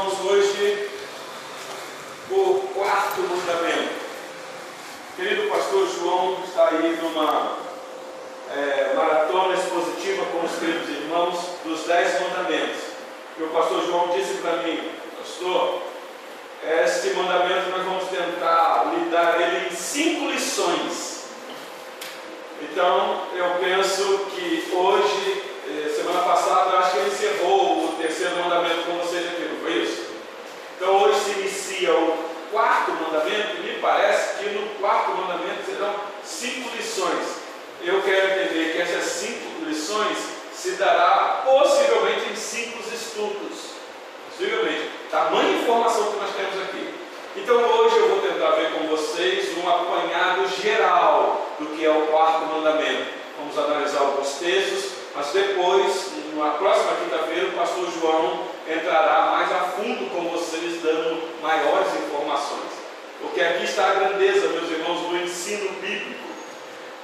irmãos, hoje o quarto mandamento. Querido pastor João está aí numa é, maratona expositiva com os queridos irmãos dos dez mandamentos. E o pastor João disse para mim, pastor, este mandamento nós vamos tentar lidar ele em cinco lições. Então eu penso que hoje, eh, semana passada, acho que ele encerrou terceiro mandamento com vocês aqui, não foi isso? Então hoje se inicia o quarto mandamento, e me parece que no quarto mandamento serão cinco lições. Eu quero entender que essas cinco lições se dará possivelmente em cinco estudos. Possivelmente. Tamanha informação que nós temos aqui. Então hoje eu vou tentar ver com vocês um apanhado geral do que é o quarto mandamento. Vamos analisar alguns textos, mas depois, na próxima quinta-feira, o pastor João entrará mais a fundo com vocês, dando maiores informações. Porque aqui está a grandeza, meus irmãos, do ensino bíblico.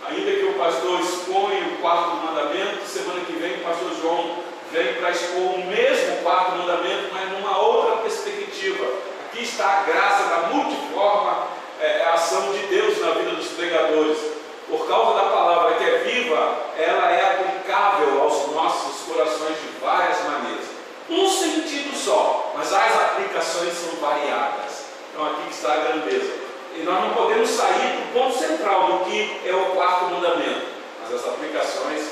Ainda que o pastor exponha o quarto mandamento, semana que vem o pastor João vem para expor o mesmo quarto mandamento, mas numa outra perspectiva. Aqui está a graça da multiforme é, ação de Deus na vida dos pregadores. Por causa da palavra que é viva, ela é aplicável aos nossos corações de várias maneiras. Um sentido só, mas as aplicações são variadas. Então aqui está a grandeza. E nós não podemos sair do ponto central do que é o quarto mandamento, mas as aplicações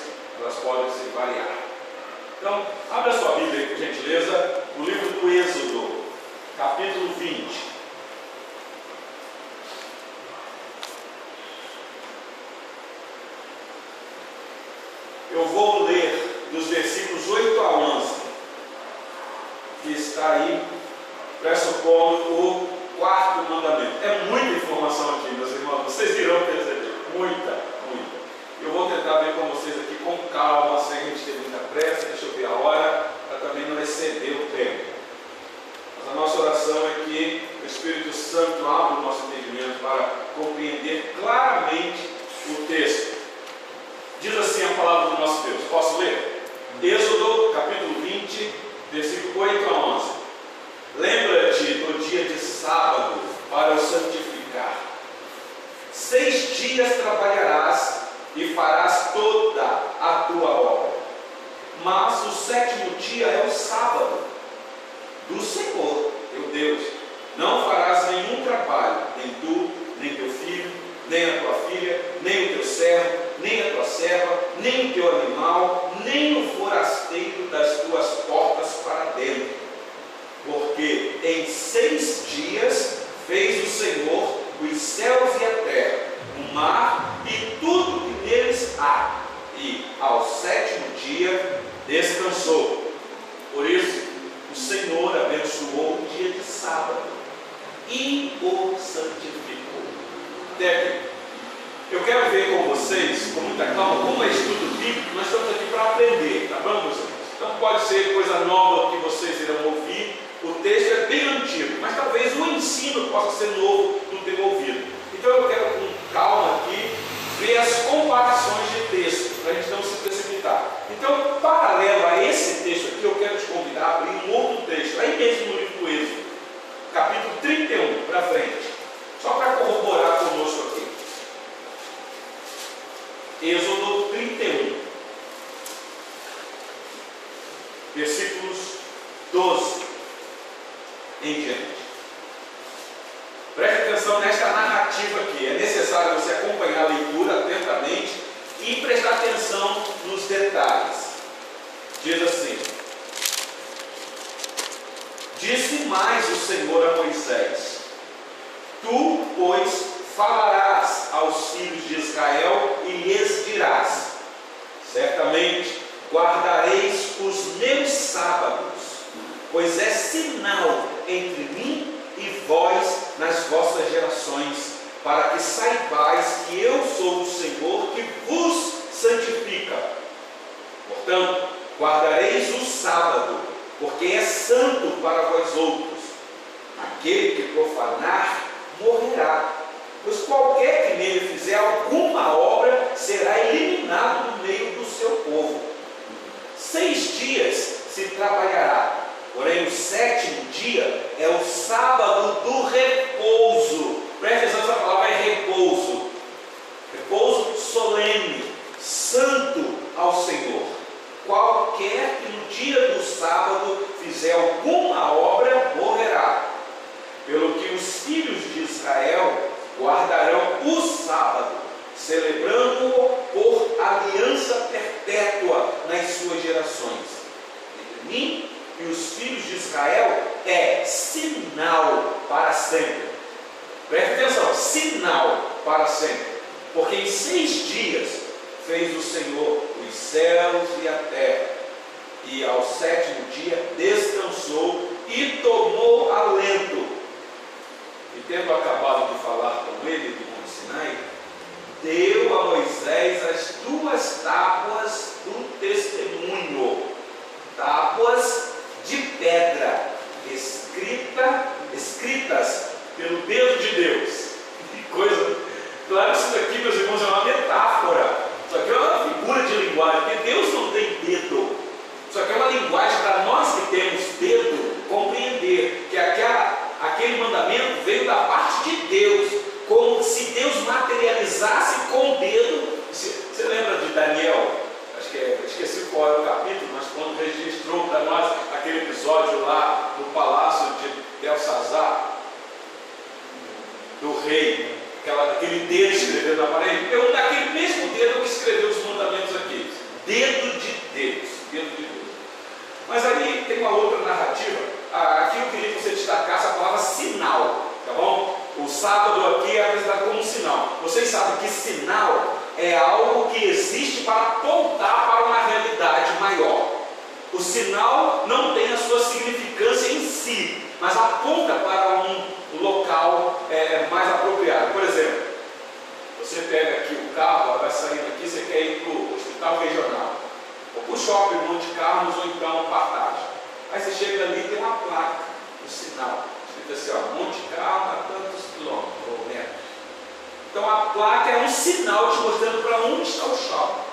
elas podem se variar. Então, abra sua Bíblia por gentileza, no livro do Êxodo, capítulo 20. Eu vou ler dos versículos 8 a 11, que está aí pressupondo o quarto mandamento. É muita informação aqui, meus irmãos. Vocês irão perceber. Muita, muita. Eu vou tentar ver com vocês aqui com calma, sem a gente ter muita pressa, deixa eu ver a hora, para também não exceder o tempo. Mas a nossa oração é que o Espírito Santo abra o nosso entendimento para compreender claramente o texto. Diz assim a palavra do nosso Deus. Posso ler? Êxodo capítulo 20, versículo 8 a 11. Lembra-te do dia de sábado para o santificar. Seis dias trabalharás e farás toda a tua obra. Mas o sétimo dia é o sábado do Senhor, teu Deus. Não farás nenhum trabalho, nem tu, nem teu filho, nem a tua filha, nem o teu servo, nem a tua serva, nem o teu animal, nem o forasteiro das tuas portas para dentro. Porque em seis dias fez o Senhor os céus e a terra, o mar e tudo que neles há. E ao sétimo dia descansou. Por isso, o Senhor abençoou o dia de sábado e o santificou. Até Eu quero ver com vocês, com muita calma, como é estudo bíblico, nós estamos aqui para aprender, tá bom, meus? Então pode ser coisa nova que vocês irão ouvir. O texto é bem antigo, mas talvez o ensino possa ser novo do ter ouvido. Então eu quero com calma aqui ver as comparações de texto, para a gente não se precipitar. Então, paralelo a esse texto sinal para sempre. Porque em seis dias fez o Senhor os céus e a terra, e ao sétimo dia descansou e tomou alento. E tendo acabado de falar com ele do Monte Sinai, deu a Moisés as duas tábuas do testemunho, tábuas de pedra, escrita, escritas pelo dedo de Deus. Que coisa! Claro que isso daqui, meus irmãos, é uma metáfora. Isso aqui é uma figura de linguagem, porque Deus não tem dedo. Isso aqui é uma linguagem para nós que temos dedo compreender que aquela, aquele mandamento veio da parte de Deus, como se Deus materializasse com o dedo. Você, você lembra de Daniel? Acho que é, esqueci qual é o capítulo, mas quando registrou para nós aquele episódio lá no palácio de Belsazar, do rei, aquela, aquele dedo escrevendo na parede, é um daquele mesmo dedo que escreveu os mandamentos aqui. Dedo de Deus, dedo de Deus. Mas aí tem uma outra narrativa. Aqui eu queria que você destacasse a palavra sinal, tá bom? O sábado aqui é apresentado como um sinal. Vocês sabem que sinal é algo que existe para apontar para uma realidade maior. O sinal não tem a sua significância em si, mas aponta para um local é, mais apropriado. Por exemplo, você pega aqui o carro, vai saindo aqui, você quer ir para o hospital regional, ou para o shopping Monte Carlos, ou então Partagem. Aí você chega ali e tem uma placa, um sinal, escrito assim, ó, Monte Carlos a tantos quilômetros ou metros. Então a placa é um sinal te mostrando para onde está o shopping.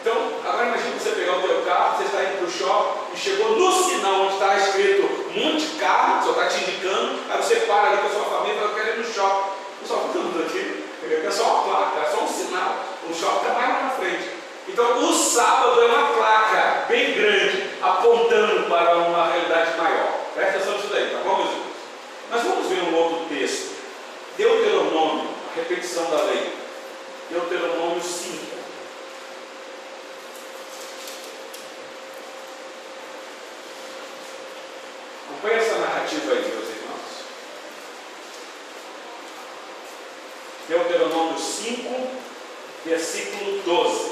Então, agora imagine você pegar o teu carro, você está indo para o shopping e chegou no sinal onde está escrito Monte Carlo, só está te indicando, aí você para ali com a sua família e fala, quero ir no shopping. O shopping está tudo aqui, é só uma placa, é só um sinal. O shopping está mais lá na frente. Então, o sábado é uma placa bem grande, apontando para uma realidade maior. Presta atenção nisso daí, tá bom, meus irmãos? Mas vamos ver um outro texto. Deuteronômio, a repetição da lei. Deuteronômio 5. Narrativa aí, meus irmãos. Deuteronômio 5, versículo 12.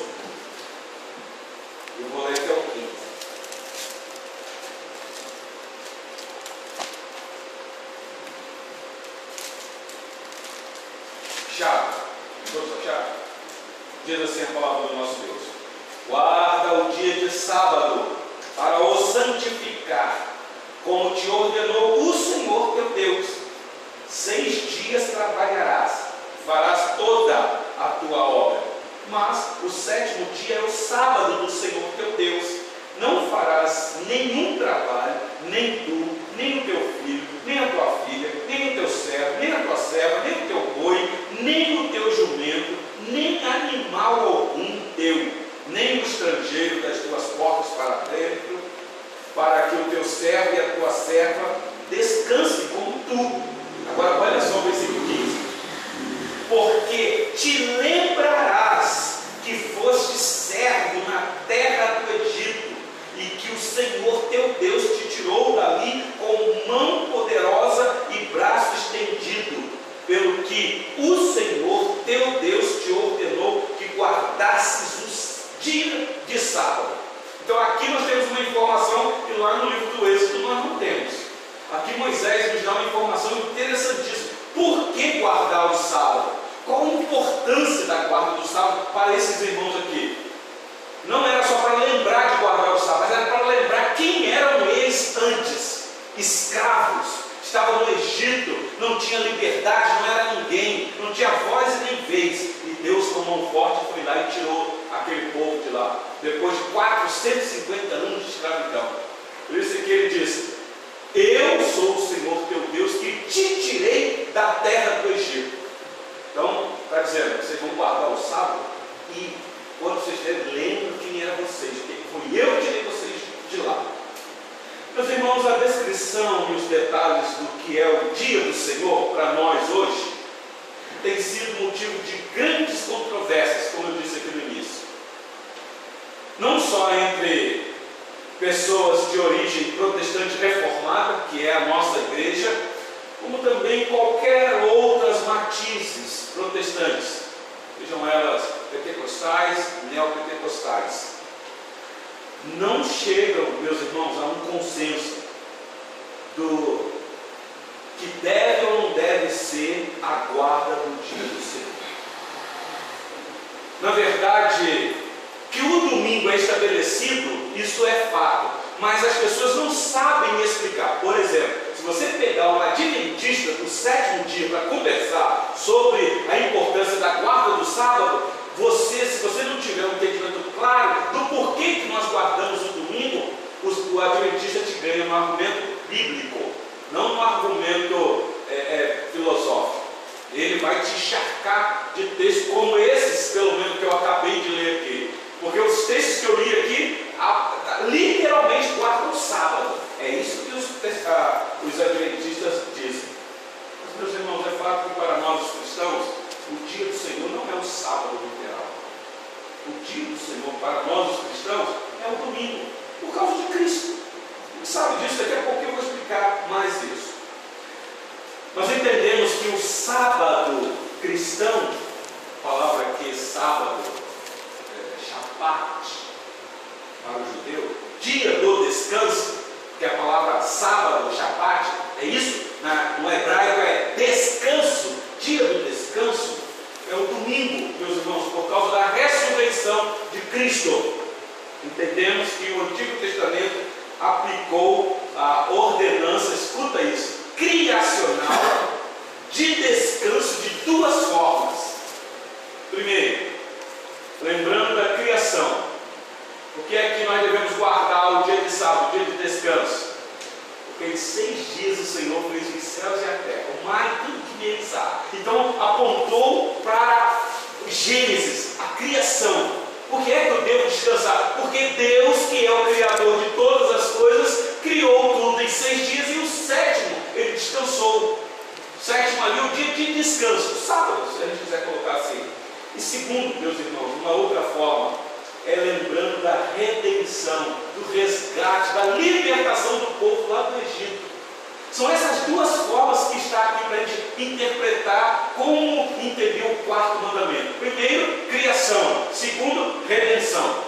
Duas formas que está aqui para a gente interpretar como entender o quarto mandamento. Primeiro, criação. Segundo, redenção.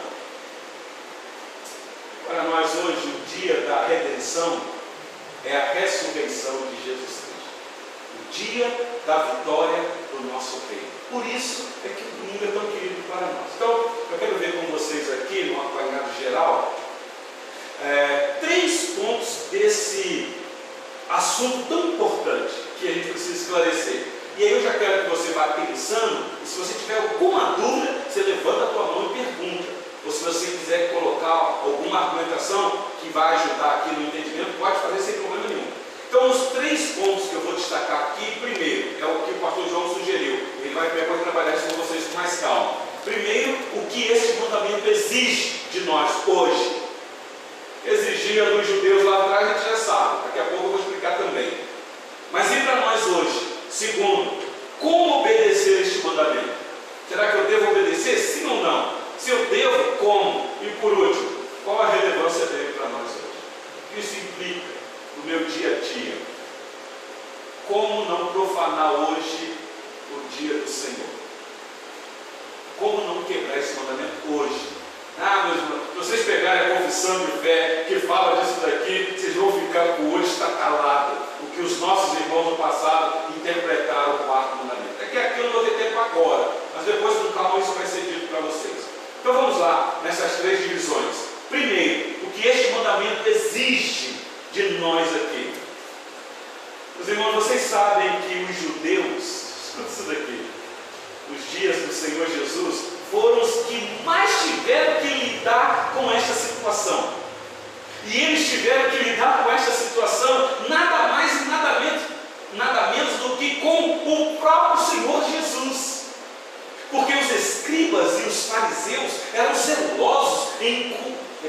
Para nós hoje, o dia da redenção é a ressurreição de Jesus Cristo. O dia da vitória do nosso reino. Por isso é que o domingo é tão querido para nós. Então, eu quero ver com vocês aqui, no apanhado geral, é, três pontos desse assunto tão importante que a gente precisa esclarecer. E aí eu já quero que você vá pensando, e se você tiver alguma dúvida, você levanta a tua mão e pergunta. Ou se você quiser colocar alguma argumentação que vai ajudar aqui no entendimento, pode fazer sem problema nenhum. Então, os três pontos que eu vou destacar aqui, primeiro, é o que o pastor João sugeriu. Ele vai depois trabalhar isso com vocês com mais calma. Primeiro, o que esse mandamento exige de nós hoje. Exigia dos judeus lá atrás, a gente já sabe. Daqui a pouco eu vou explicar também. Mas e para nós hoje? Segundo, como obedecer este mandamento? Será que eu devo obedecer? Sim ou não? Se eu devo, como? E por último, qual a relevância dele para nós hoje? O que isso implica no meu dia a dia? Como não profanar hoje o dia do Senhor? Como não quebrar esse mandamento hoje? Ah, meus irmãos, se vocês pegarem a confissão de fé que fala disso daqui, vocês vão ficar com o olho calado. O que os nossos irmãos no passado interpretaram o quarto mandamento. É que aqui eu não vou ter tempo agora, mas depois com calma isso vai ser dito para vocês. Então vamos lá nessas três divisões. Primeiro, o que este mandamento exige de nós aqui. Meus irmãos, vocês sabem que os judeus, escuta isso daqui, os dias do Senhor Jesus foram os que mais tiveram que lidar com esta situação. E eles tiveram que lidar com essa situação nada mais e nada menos, nada menos do que com o próprio Senhor Jesus. Porque os escribas e os fariseus eram zelosos em,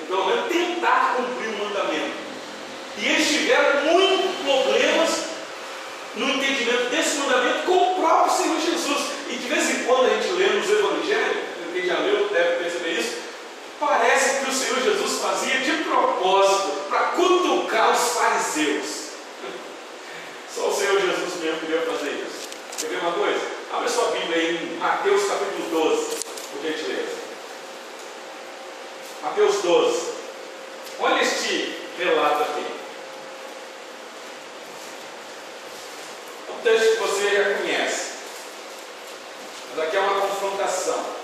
pelo menos, tentar cumprir o mandamento. E eles tiveram muitos problemas no entendimento desse mandamento com o próprio Senhor Jesus. E de vez em quando a gente lê nos evangelhos, quem já leu deve perceber isso, parece que o Senhor Jesus fazia de propósito para cutucar os fariseus. Só o Senhor Jesus mesmo podia fazer isso. Quer ver uma coisa? Abre sua Bíblia aí em Mateus capítulo 12, por gentileza. Mateus 12. Olha este relato aqui. um texto que você já conhece. Mas aqui é uma confrontação.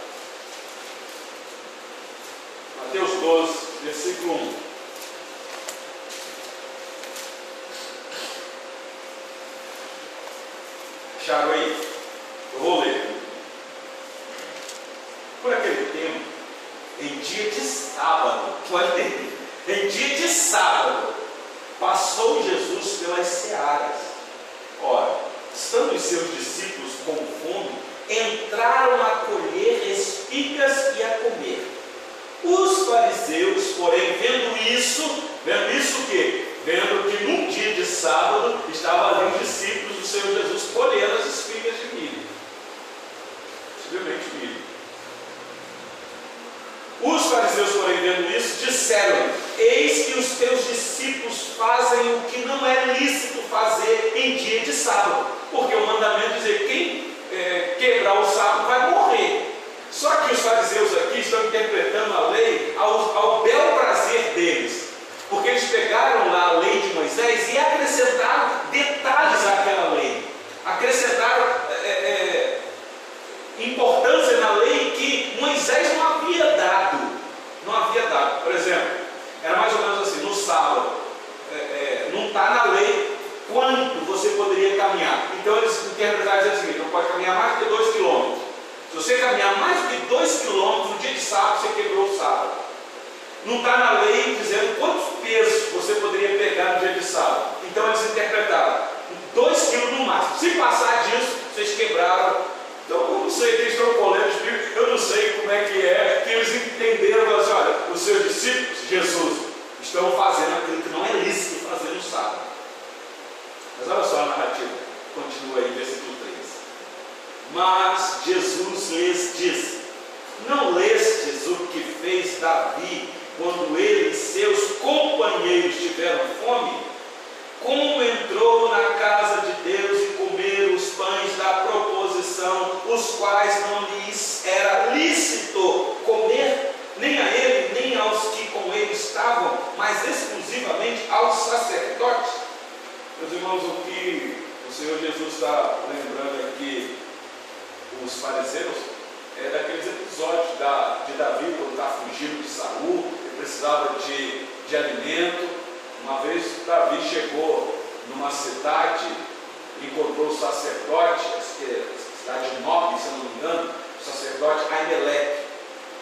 Mateus 12, versículo 1. Acharam aí? Eu vou ler. Por aquele tempo, em dia de sábado, pode ter, em dia de sábado, passou Jesus pelas searas. Ora, estando os seus discípulos com fome, entraram a colher espigas e a comer. Os fariseus, porém, vendo isso, vendo isso o quê? Vendo que num dia de sábado estavam ali os discípulos do Senhor Jesus colhendo as espigas de milho. Possivelmente milho. Os fariseus, porém, vendo isso, disseram: Eis que os teus discípulos fazem o que não é lícito fazer em dia de sábado. Porque o mandamento diz: quem é, quebrar o sábado vai morrer. Só que os fariseus aqui estão interpretando ao, ao bel prazer deles. Porque eles pegaram lá a lei de Moisés e acrescentaram detalhes àquela lei. Acrescentaram é, é, importância na lei que Moisés não havia dado. Não havia dado. Por exemplo, era mais ou menos assim, no sábado, é, é, não está na lei quanto você poderia caminhar. Então eles interpretaram seguinte, não pode caminhar mais de 2 quilômetros. Se você caminhar mais de 2 quilômetros no dia de sábado, você quebrou o sábado. Não está na lei dizendo quantos pesos você poderia pegar no dia de sábado. Então eles interpretaram 2 quilos no máximo. Se passar disso, vocês quebraram então, eu não sei, eles estão polêmicos, eu não sei como é que é, que eles entenderam, assim, olha, os seus discípulos, Jesus, estão fazendo aquilo que não é lícito fazer no sábado. Mas olha só a narrativa, continua aí, versículo 3. Mas Jesus lhes disse: Não lestes o que fez Davi quando ele e seus companheiros tiveram fome? Como entrou na casa de Deus e comeram os pães da proposição, os quais não lhes era lícito comer, nem a ele, nem aos que com ele estavam, mas exclusivamente aos sacerdotes. Meus irmãos, o que o Senhor Jesus está lembrando aqui, os fariseus, é daqueles episódios da, de Davi, quando está fugindo de Saul, precisava de, de alimento, uma vez Davi chegou numa cidade, encontrou o sacerdote, cidade nobre, se não me engano, o sacerdote Aimeleque.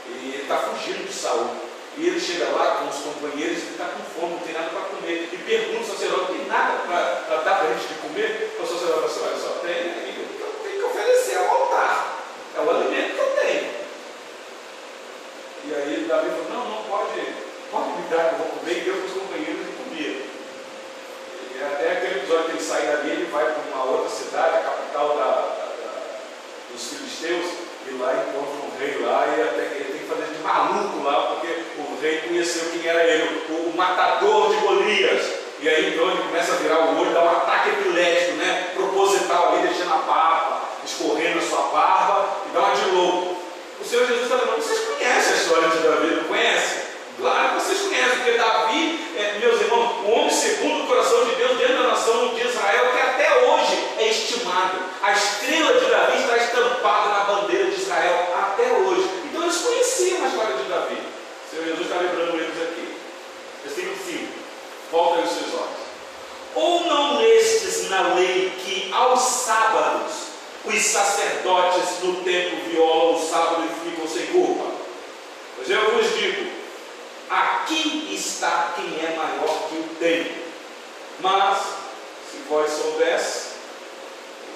E ele está fugindo de Saul. E ele chega lá com os companheiros e está com fome, não tem nada para comer. E pergunta ao sacerdote, tem nada para dar para a gente de comer? O sacerdote fala assim, olha, só tem eu tenho que oferecer ao altar. É o alimento que eu tenho. E aí Davi falou, não, não pode, pode me dar que eu vou comer. E deu para os companheiros e até aquele episódio que ele sai dali, ele vai para uma outra cidade, a capital da, da, da, dos filisteus, e lá encontra um rei lá, e até ele tem que fazer de maluco lá, porque o rei conheceu quem era ele, o, o matador de Golias. E aí então ele começa a virar o olho, dá um ataque epilético, né? Proposital ali, deixando a barba, escorrendo a sua barba, e dá uma de louco. O Senhor Jesus está falando, vocês história de Davi, não conhecem? Claro que vocês conhecem, porque Davi, é, meus irmãos, o homem segundo o coração de Deus dentro da nação de Israel, que até hoje é estimado. A estrela de Davi está estampada na bandeira de Israel até hoje. Então eles conheciam a história de Davi. O Senhor Jesus está lembrando eles aqui. Versículo 5. Volta os seus olhos. Ou não lestes na lei que aos sábados os sacerdotes no templo violam o sábado e ficam sem culpa? Pois eu vos digo, Aqui está quem é maior que o templo. Mas, se vós soubesse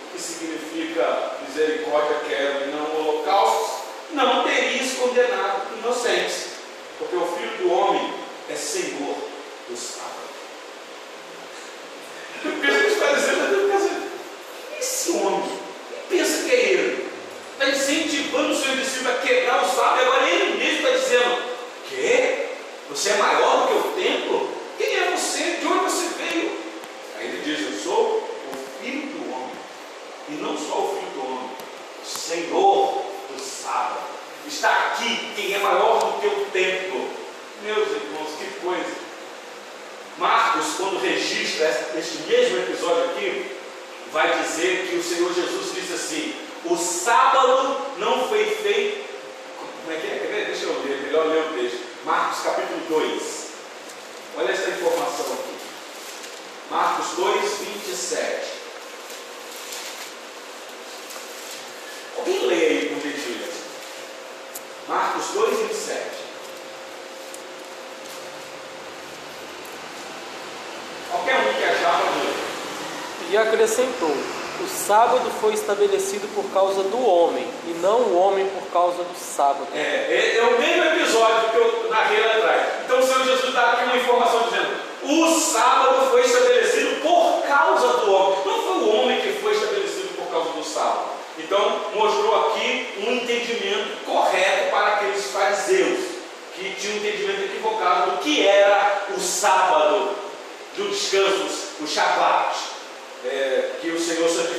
o que significa misericórdia, quero e não holocaustos, não teríamos condenado inocentes, porque o Filho do Homem é Senhor do sábado. O que gente está dizendo, esse homem, pensa que é ele, está incentivando o seu discípulo a quebrar o sábado, agora ele mesmo está dizendo, que? Você é maior do que o templo? Quem é você? De onde você veio? Aí ele diz, eu sou o Filho do Homem, e não só o Filho do Homem, o Senhor do sábado. Está aqui quem é maior do que o templo. Meus irmãos, que coisa. Marcos, quando registra este mesmo episódio aqui, vai dizer que o Senhor Jesus disse assim: o sábado não foi feito. Como é que é? Deixa eu ler, melhor ler o texto. Marcos capítulo 2. Olha essa informação aqui. Marcos 2, 27. Alguém lê aí com gentileza. Marcos 2, 27. Qualquer um que achar para ler. E acrescentou: O sábado foi estabelecido por causa do homem, e não o homem por causa do sábado. É, é, é o mesmo episódio que eu narrei lá atrás. Então o Senhor Jesus dá aqui uma informação dizendo: o sábado foi estabelecido por causa do homem. Não foi o homem que foi estabelecido por causa do sábado. Então mostrou aqui um entendimento correto para aqueles fariseus que tinham um entendimento equivocado do que era o sábado, do descanso, o Shabat, é, que o Senhor santificou.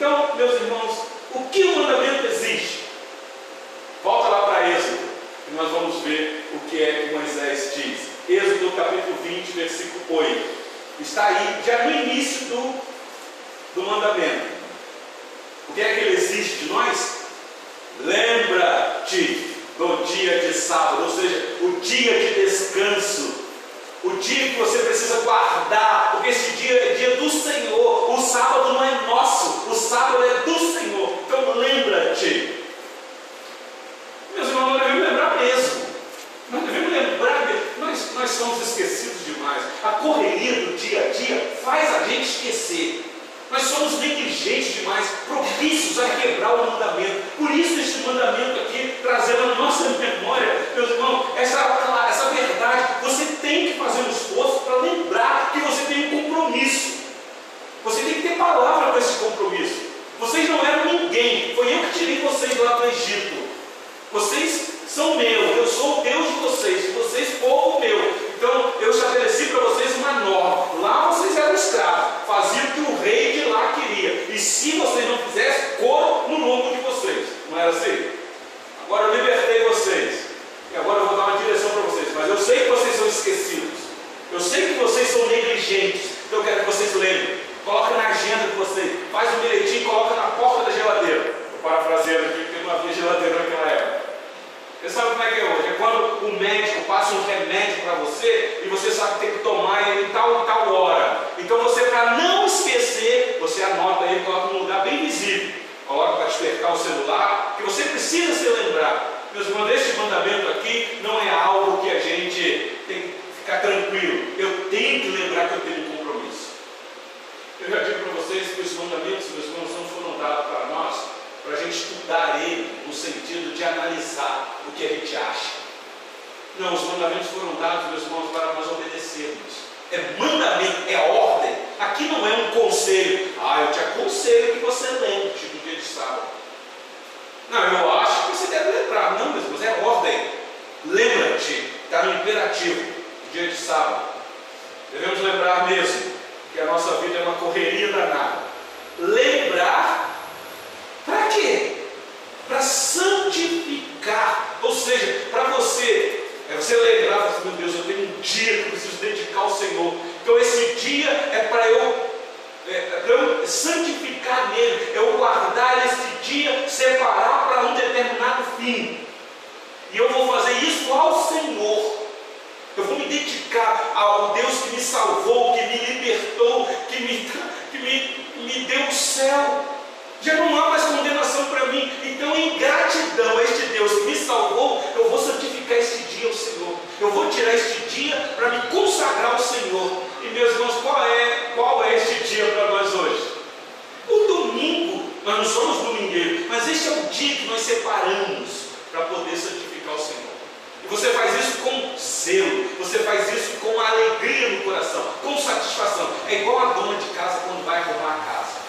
Então, meus irmãos, o que o mandamento exige? Volta lá para Êxodo, e nós vamos ver o que é que Moisés diz. Êxodo capítulo 20, versículo 8. Está aí, já no início do, do mandamento. O que é que ele exige de nós? Lembra-te do dia de sábado, ou seja, o dia de descanso, o dia que você precisa guardar, porque esse Não, eu acho que você deve lembrar. Não, meus irmãos, é ordem. Lembra-te, está no imperativo, dia de sábado. Devemos lembrar mesmo que a nossa vida é uma correria danada. Lembrar para quê? Para santificar. Ou seja, para você, é você lembrar, meu Deus, eu tenho um dia que eu preciso dedicar ao Senhor. Então esse dia é para eu, é, é santificar nele, eu guardar esse dia, separar para um determinado fim. E eu vou fazer isso ao Senhor. Eu vou me dedicar ao Deus que me salvou, que me libertou, que me, que me, me deu o céu. Já não há mais condenação para mim. Então, em gratidão a este Deus que me salvou, eu vou santificar este dia ao Senhor. Eu vou tirar este dia para me consagrar ao Senhor. E meus irmãos, qual é, qual é este dia para nós hoje? O domingo, nós não somos domingueiros, mas este é o dia que nós separamos para poder santificar o Senhor. E você faz isso com zelo, você faz isso com alegria no coração, com satisfação. É igual a dona de casa quando vai arrumar a casa.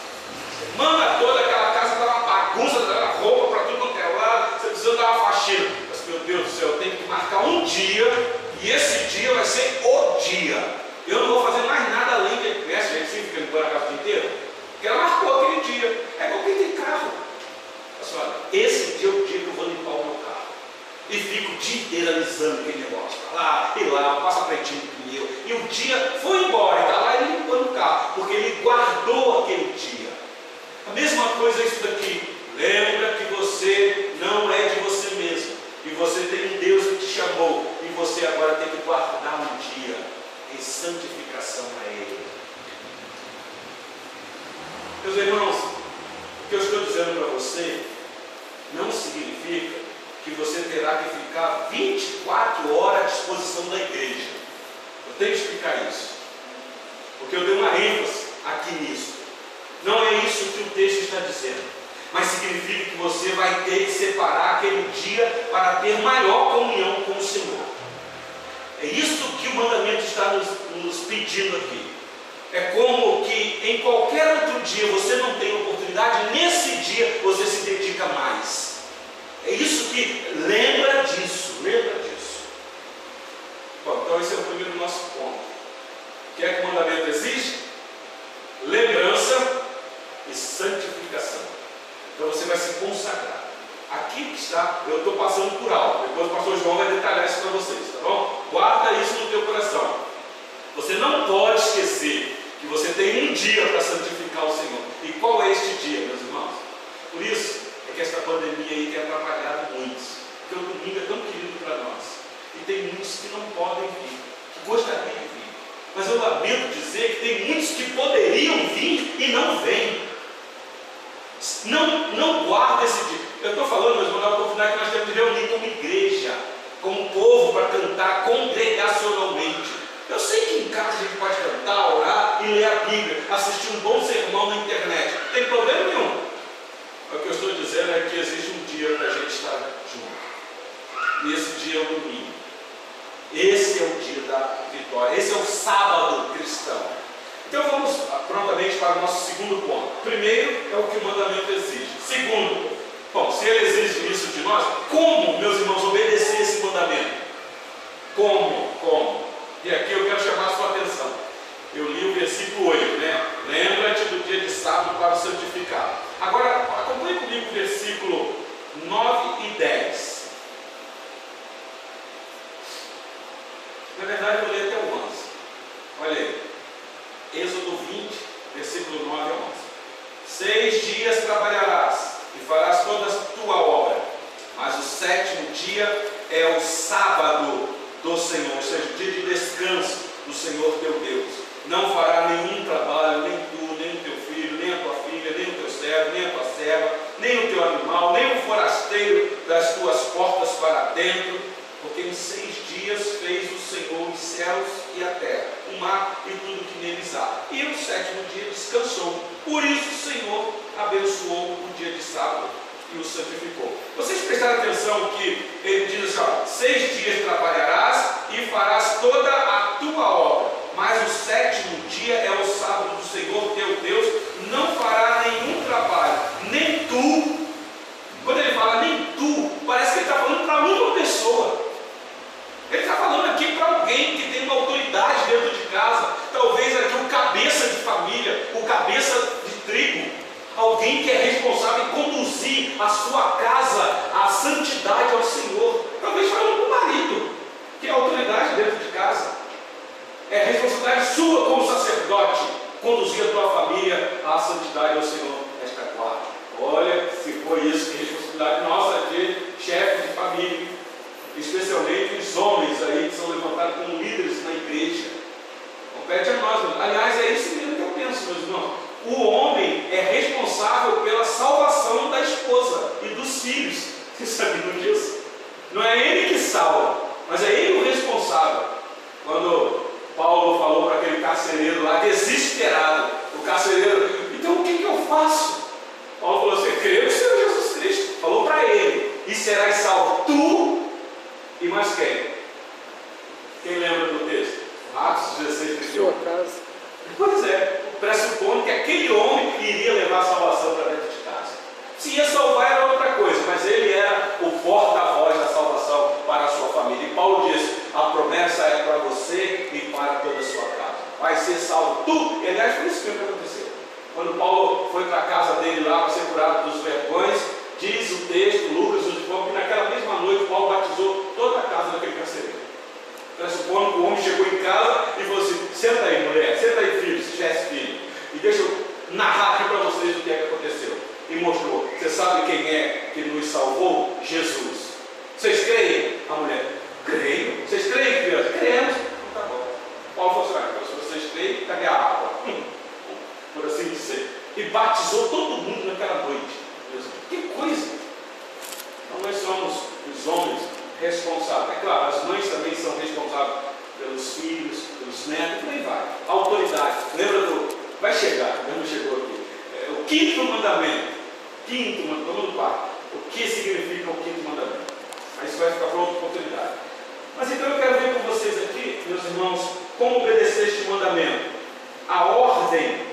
Manda toda aquela casa para uma bagunça, roupa para tudo quanto é lado, você precisa dar uma faxina. Meu Deus do céu, eu tenho que marcar um dia, e esse dia vai ser o dia. Eu não vou fazer mais nada além de. Conhece gente fica limpando a casa inteiro? Porque ela marcou aquele dia. É igual quem tem carro. Esse dia é o dia que eu vou limpar o meu carro. E fico o dia inteiro alisando aquele negócio. Lá e lá, passa pretinho no pneu. E o dia foi embora, está lá limpando o carro. Porque ele guardou aquele dia. A mesma coisa é isso daqui. Lembra que você não é de você mesmo. E você tem um Deus que te chamou. E você agora tem que guardar um dia em santificação a Ele. Meus irmãos, o que eu estou dizendo para você não significa que você terá que ficar 24 horas à disposição da igreja. Eu tenho que explicar isso. Porque eu dei uma ênfase aqui nisso. Não é isso que o texto está dizendo. Mas significa que você vai ter que separar aquele dia para ter maior comunhão com o Senhor. É isso que o mandamento está nos, nos pedindo aqui. É como que em qualquer outro dia você não tem oportunidade, nesse dia você se dedica mais. É isso que lembra disso, lembra disso. Bom, então esse é o primeiro nosso ponto. O que é que o mandamento exige? Lembrança e santificação. Então você vai se consagrar. Aqui que está, eu estou passando por alto. Depois o pastor João vai detalhar isso para vocês, tá bom? Guarda isso no teu coração. Você não pode esquecer que você tem um dia para santificar o Senhor. E qual é este dia, meus irmãos? Por isso é que esta pandemia aí tem atrapalhado muitos. Porque o domingo é tão querido para nós. E tem muitos que não podem vir, que gostariam de vir. Mas eu lamento dizer que tem muitos que poderiam vir e não vêm. Não, não guarda esse dia. Eu estou falando, meus irmãos, da oportunidade que nós temos de reunir como igreja, como povo, para cantar congregacionalmente. Eu sei que em casa a gente pode cantar, orar e ler a Bíblia, assistir um bom sermão na internet. Não tem problema nenhum. O que eu estou dizendo é que existe um dia para a gente estar junto. E esse dia é o domingo. Esse é o dia da vitória. Esse é o sábado cristão. Então vamos prontamente para o nosso segundo ponto. Primeiro é o que o os homens aí que são levantados como líderes na igreja. Compete a nós, aliás, é isso mesmo que eu penso, meus irmãos. O homem é responsável pela salvação da esposa e dos filhos. Vocês sabiam disso? Não é ele que salva, mas é ele o responsável Quando Paulo falou para aquele carcereiro lá, desesperado, o carcereiro, então o que, que eu faço? Paulo falou assim: crê no Senhor Jesus Cristo. Falou para ele, e serás salvo tu e mais quem? Quem lembra do texto? Atos 16, 38. Sua casa. Pois é, pressupondo que aquele homem iria levar a salvação para dentro de casa. Se ia salvar era outra coisa, mas ele era o porta-voz da salvação para a sua família. E Paulo diz: a promessa é para você e para toda a sua casa. Vai ser salvo tu. E aliás, foi isso que aconteceu. Quando Paulo foi para a casa dele lá para ser curado dos vergões, diz o texto, Lucas nos informa que naquela mesma noite Paulo batizou toda a casa daquele carcereiro. Pressupondo que o homem chegou em casa e falou assim: senta aí, mulher, senta aí, filho, se tivesse filho. E deixa eu narrar aqui para vocês o que é que aconteceu. E mostrou: você sabe quem é que nos salvou? Jesus. Vocês creem? A mulher: creio. Vocês creem, criança? Cremos. Então tá bom. Paulo falou assim: ah, se vocês creem, cadê a água? Hum, por assim dizer. E batizou todo mundo naquela noite. Que coisa! Então nós somos os homens responsáveis. É claro, as mães também são responsáveis pelos filhos, pelos netos, aí vai. Autoridade. Lembra do. Vai chegar, não chegou aqui. É, o quinto mandamento. Quinto mandamento, no quarto. O que significa o quinto mandamento? Mas isso vai ficar para outra oportunidade. Mas então eu quero ver com vocês aqui, meus irmãos, como obedecer este mandamento. A ordem.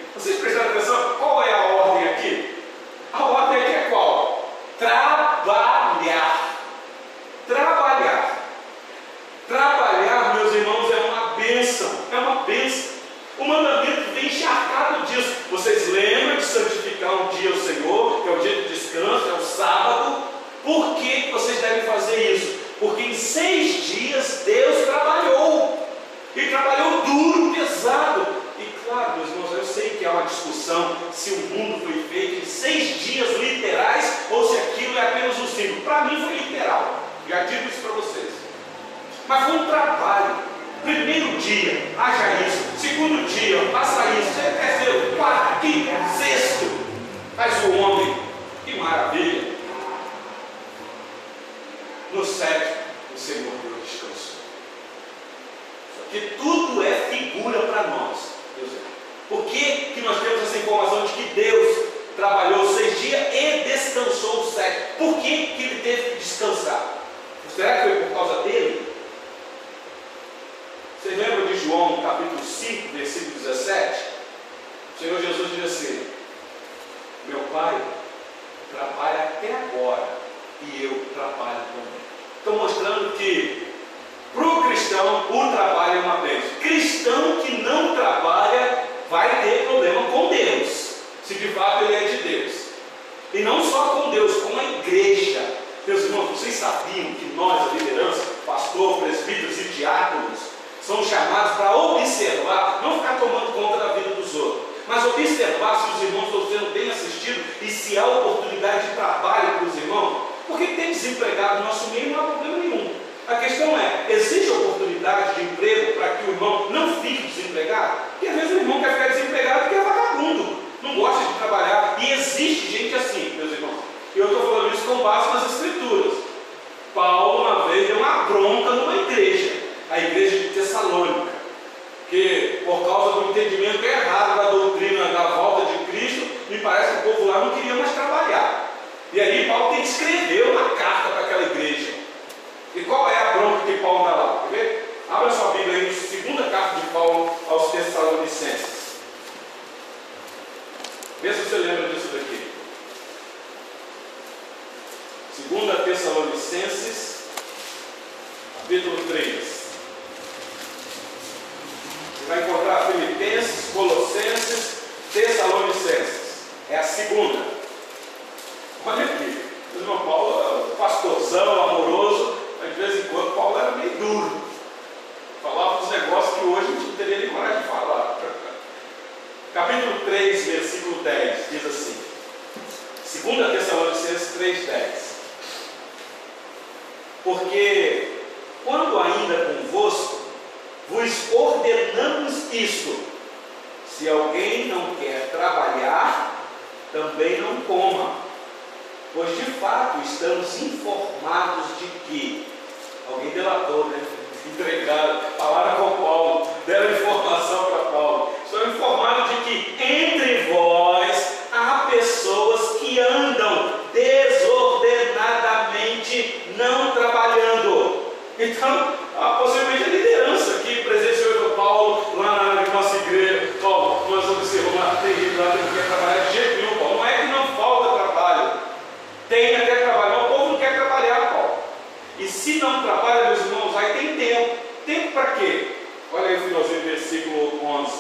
No nosso meio não há problema nenhum. A questão é, existe oportunidade de emprego para que o irmão não fique desempregado? Porque às vezes o irmão quer ficar desempregado porque é vagabundo, não gosta de trabalhar. E existe gente assim, meus irmãos. E eu estou falando isso com base nas escrituras. Paulo uma vez deu uma bronca numa igreja, a igreja de Tessalônica, que por causa do entendimento errado da doutrina da volta de Cristo, me parece que o povo lá não queria mais trabalhar. E aí Paulo tem que escrever uma carta para aquela igreja. E qual é a bronca que Paulo dá lá? Quer ver? Abra sua Bíblia aí, segunda carta de Paulo aos Tessalonicenses. Vê se você lembra disso daqui. Segunda Tessalonicenses, capítulo 3. Você vai encontrar Filipenses, Colossenses, Tessalonicenses. É a segunda. Olha aqui. O irmão Paulo é um pastorzão, amoroso, mas de vez em quando Paulo era meio duro. Falava uns negócios que hoje a gente não teria nem coragem de falar. Capítulo 3, versículo 10, diz assim. 2 Tessalonicenses 3, 10. Porque quando ainda convosco, vos ordenamos isto: se alguém não quer trabalhar, também não coma pois de fato estamos informados de que, alguém delatou, né? entregaram, falaram com Paulo, deram informação para Paulo. Estão informados de que entre vós há pessoas que andam desordenadamente, não trabalhando. Então, a possivelmente a liderança que presenciou Paulo lá na nossa igreja. Paulo, nós observamos lá, tem gente lá que não quer trabalhar de jeito nenhum, Paulo. Não é que não falta trabalho. Tem até trabalho, mas o povo não quer trabalhar, Paulo. E se não trabalha, meus irmãos, aí tem tempo. Tempo para quê? Olha aí o finalzinho do versículo 11.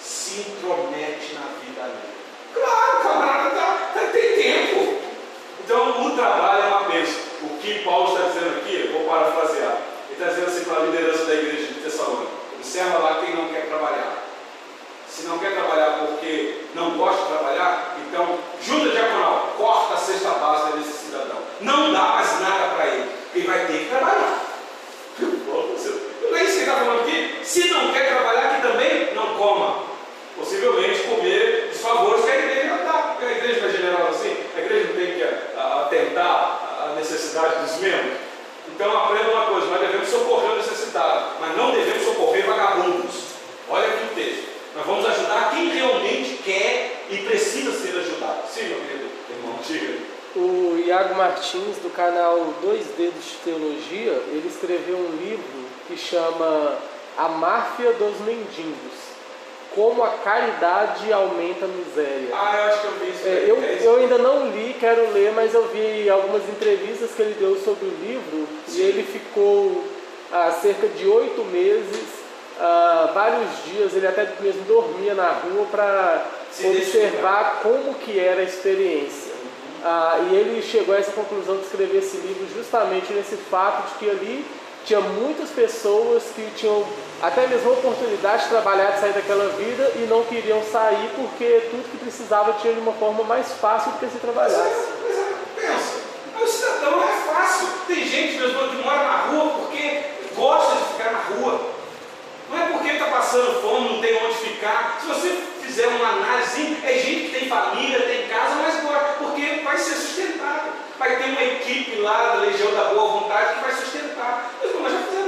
Se intromete na vida alheia. Claro, camarada, tá, tá, tem tempo. Então, o trabalho é uma bênção. O que Paulo está dizendo aqui, eu vou parafrasear. Ele está dizendo assim para a liderança da igreja de Tessalônica: observa lá quem não quer trabalhar. Se não quer trabalhar porque não gosta de trabalhar, então, junta diaconal, corta a cesta básica desse cidadão. Não dá mais nada para ele. Ele vai ter que trabalhar. Que ele está falando aqui? Se não quer trabalhar, que também não coma. Possivelmente comer os favores que a igreja dá. Porque a igreja não é generosa assim. A igreja não tem que atentar a necessidade dos membros. Então aprenda uma coisa, nós devemos socorrer o necessitado, mas não devemos socorrer vagabundos. Olha aqui o texto. Nós vamos ajudar quem realmente quer e precisa ser ajudado. Sim, meu querido irmão, diga. O Iago Martins, do canal Dois Dedos de Teologia, ele escreveu um livro que chama A Máfia dos Mendigos. Como a caridade aumenta a miséria. Ah, eu acho que eu vi isso. É, eu, eu ainda não li, quero ler, mas eu vi algumas entrevistas que ele deu sobre o livro Sim. e ele ficou há cerca de oito meses, ah, vários dias, ele até mesmo dormia na rua para observar como que era a experiência. Ah, e ele chegou a essa conclusão de escrever esse livro justamente nesse fato de que ali tinha muitas pessoas que tinham até mesmo a oportunidade de trabalhar, de sair daquela vida e não queriam sair porque tudo que precisava tinha de uma forma mais fácil do que se trabalhasse. Pois é, pensa, o cidadão é fácil. Tem gente mesmo que mora na rua porque gosta de ficar na rua. Não é porque está passando fome, não tem onde ficar. Se você fizer uma análise, é gente que tem família, tem casa, mas gosta, porque vai ser sustentado vai ter uma equipe lá da Legião da Boa Vontade que vai sustentar.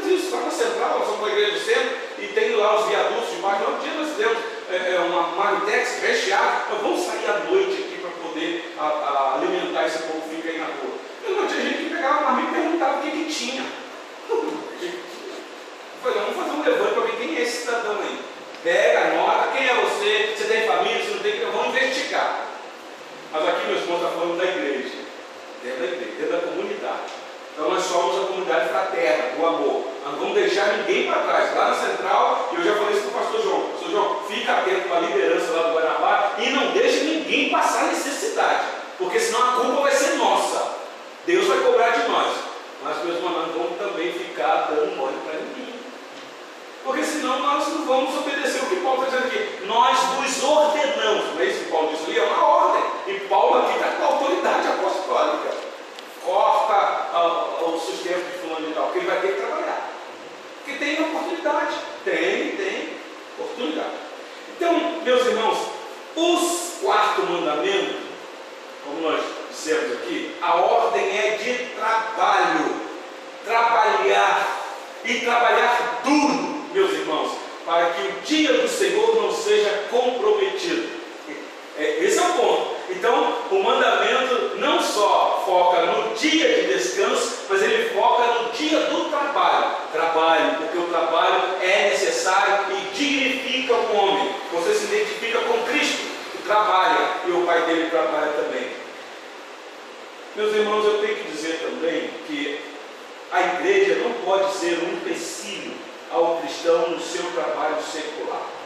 Mas nós já fizemos isso, lá na Central, nós somos uma igreja do centro e tem lá os viadutos de baixo. Um dia nós fizemos é, é uma marmitex recheada, nós vamos sair à noite aqui para poder a, a alimentar esse povo que fica aí na rua. Mas não tinha gente que pegava uma marmita e perguntava o que, que tinha. Eu falei, vamos fazer um levante para ver quem é esse cidadão aí. Pega, anota, quem é você, você tem família, você não tem, vamos investigar. Mas aqui meu irmão está falando da igreja dentro da igreja, dentro da comunidade. Então nós somos a comunidade fraterna, do amor. Nós não vamos deixar ninguém para trás. Lá na central, eu já falei isso para o pastor João. Pastor João, fica atento com a liderança lá do Guanabara e não deixe ninguém passar necessidade. Porque senão a culpa vai ser nossa. Deus vai cobrar de nós. Mas, meus irmãos, vamos também ficar dando mole para ninguém. Porque senão nós não vamos obedecer o que Paulo está dizendo aqui. Nós nos ordenamos. Não é isso que Paulo disse ali? É uma ordem. E Paulo aqui está com autoridade apostólica. Corta uh, o sustento de fulano e tal, porque ele vai ter que trabalhar. Porque tem oportunidade. Tem, tem oportunidade. Então, meus irmãos, os quarto mandamento, como nós dissemos aqui, a ordem é de trabalho. Trabalhar. E trabalhar duro meus irmãos, para que o dia do Senhor não seja comprometido. É, esse é o ponto. Então, o mandamento não só foca no dia de descanso, mas ele foca no dia do trabalho. Trabalho, porque o trabalho é necessário e dignifica o homem. Você se identifica com Cristo, que trabalha, e o Pai dele trabalha também. Meus irmãos, eu tenho que dizer também que a igreja não pode ser um empecilho ao cristão no seu trabalho secular.